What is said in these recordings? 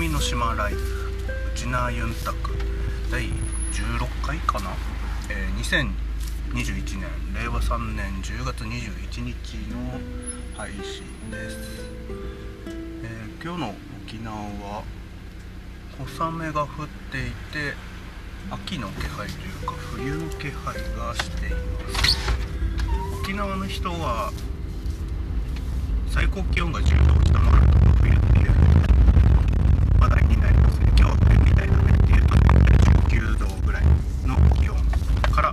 南の島ライフウチナユンタク第16回かな、えー、2021年令和3年10月21日の配信です、えー、今日の沖縄は小雨が降っていて秋の気配というか冬の気配がしています。沖縄の人は最高気温が10度を下回るとになりますね今日は冬みたいだねっていうと19度ぐらいの気温から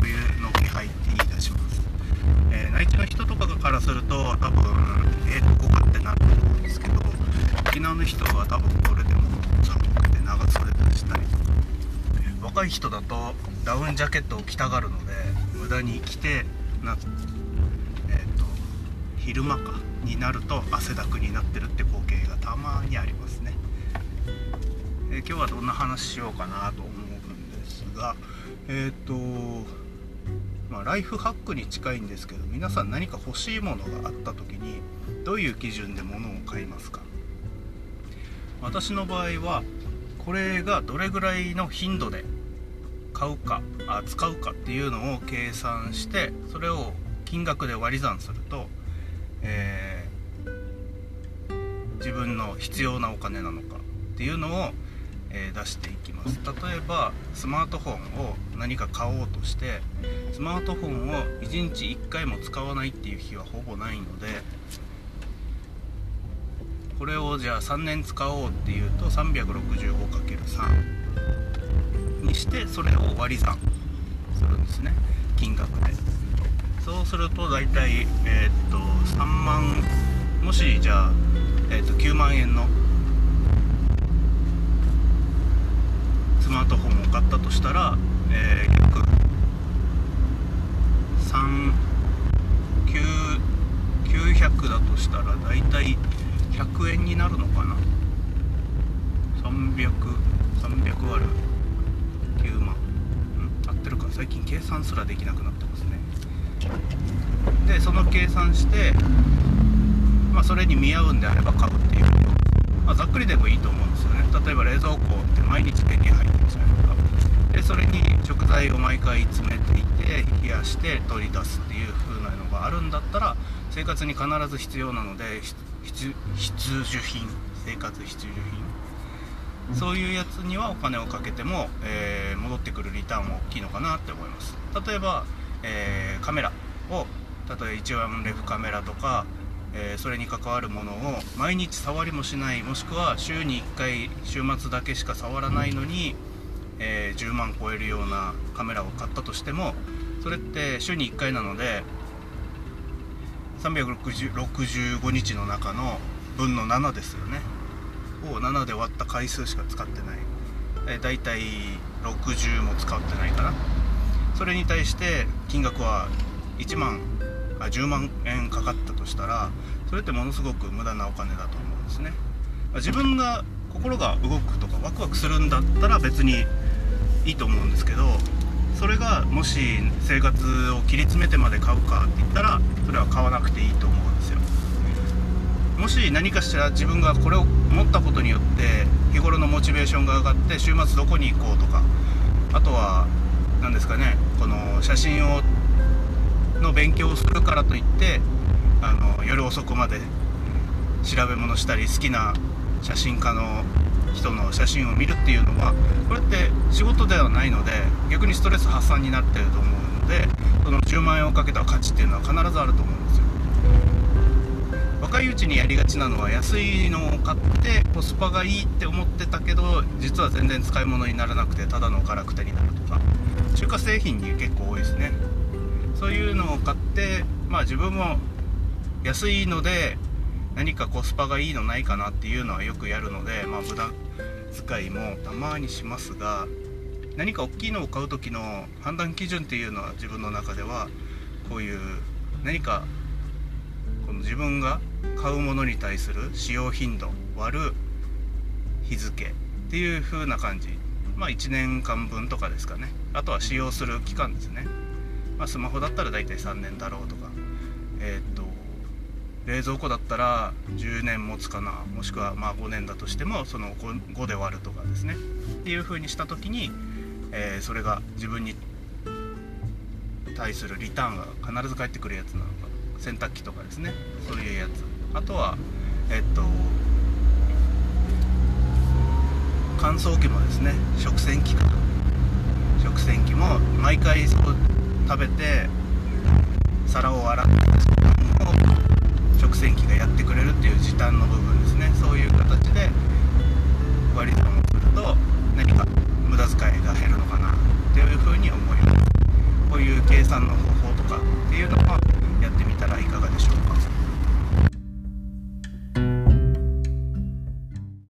冬の気配って言い出します、えー、内地の人とかからすると多分えー、どこかってなると思うんですけど沖縄の人は多分これでも寒くて長袖出したり。とか若い人だとダウンジャケットを着たがるので無駄に着てなえっ、ー、と昼間かになると汗だくになってるって光景がたまにありますね、え、今日はどんな話しようかなと思うんですがえっ、ー、とまあ、ライフハックに近いんですけど皆さん何か欲しいものがあった時にどういう基準で物を買いますか？私の場合はこれがどれぐらいの頻度で買うかあ使うかっていうのを計算してそれを金額で割り算するとえー、自分の必要なお金なのかっていうのを、え、出していきます。例えばスマートフォンを何か買おうとしてスマートフォンを1日1回も使わないっていう日はほぼないのでこれをじゃあ3年使おうっていうと 365×3 にしてそれを割り算するんですね。金額で。そうすると大体えー、っと3万もしじゃあ、えー、っと9万円のスマートフォンを買ったとしたら、えー、約3900だとしたら大体100円になるのかな？300300割る9万、うん、合ってるか。最近計算すらできなくなってますね。でその計算して、まあ、それに見合うんであれば買うっていう、まあ、ざっくりでもいいと思うんですよね。例えば冷蔵庫って毎日手に入ってますよねでそれに食材を毎回詰めていて冷やして取り出すっていう風なのがあるんだったら生活に必ず必要なので必需品生活必需品。そういうやつにはお金をかけても、えー、戻ってくるリターンは大きいのかなって思います。例えば、えー、カメラを例えば一眼レフカメラとか、えー、それに関わるものを毎日触りもしないもしくは週に1回週末だけしか触らないのに、えー、10万超えるようなカメラを買ったとしてもそれって週に1回なので365日の中の分の7ですよね。を7で割った回数しか使ってない、えー、だいたい60も使ってないかな。それに対して金額は1万あ10万円かかったとしたらそれってものすごく無駄なお金だと思うんですね。自分が心が動くとかワクワクするんだったら別にいいと思うんですけどそれがもし生活を切り詰めてまで買うかって言ったらそれは買わなくていいと思うんですよ。もし何かしら自分がこれを持ったことによって日頃のモチベーションが上がって週末どこに行こうとかあとは何ですかねこの写真をの勉強をするからといってあの夜遅くまで調べ物したり好きな写真家の人の写真を見るっていうのはこれって仕事ではないので逆にストレス発散になってると思うのでその10万円をかけた価値っていうのは必ずあると思うんですよ。若いうちにやりがちなのは安いのを買ってコスパがいいって思ってたけど実は全然使い物にならなくてただのガラクタになるとか中華製品に結構多いですね。そういうのを買ってまあ自分も安いので何かコスパがいいのないかなっていうのはよくやるので、まあ、無駄遣いもたまにしますが何か大きいのを買う時の判断基準っていうのは自分の中ではこういう何かこの自分が買うものに対する使用頻度割る日付っていう風な感じ。まあ1年間分とかですかね。あとは使用する期間ですね。まあ、スマホだったら大体3年だろうとか、えー、と冷蔵庫だったら10年持つかな。もしくはまあ5年だとしてもその 5, 5で割るとかですね。っていう風にした時に、えー、それが自分に対するリターンが必ず返ってくるやつなのか。洗濯機とかですね。そういうやつ。あとはえっと乾燥機もですね。食洗機か食洗機も毎回そう食べて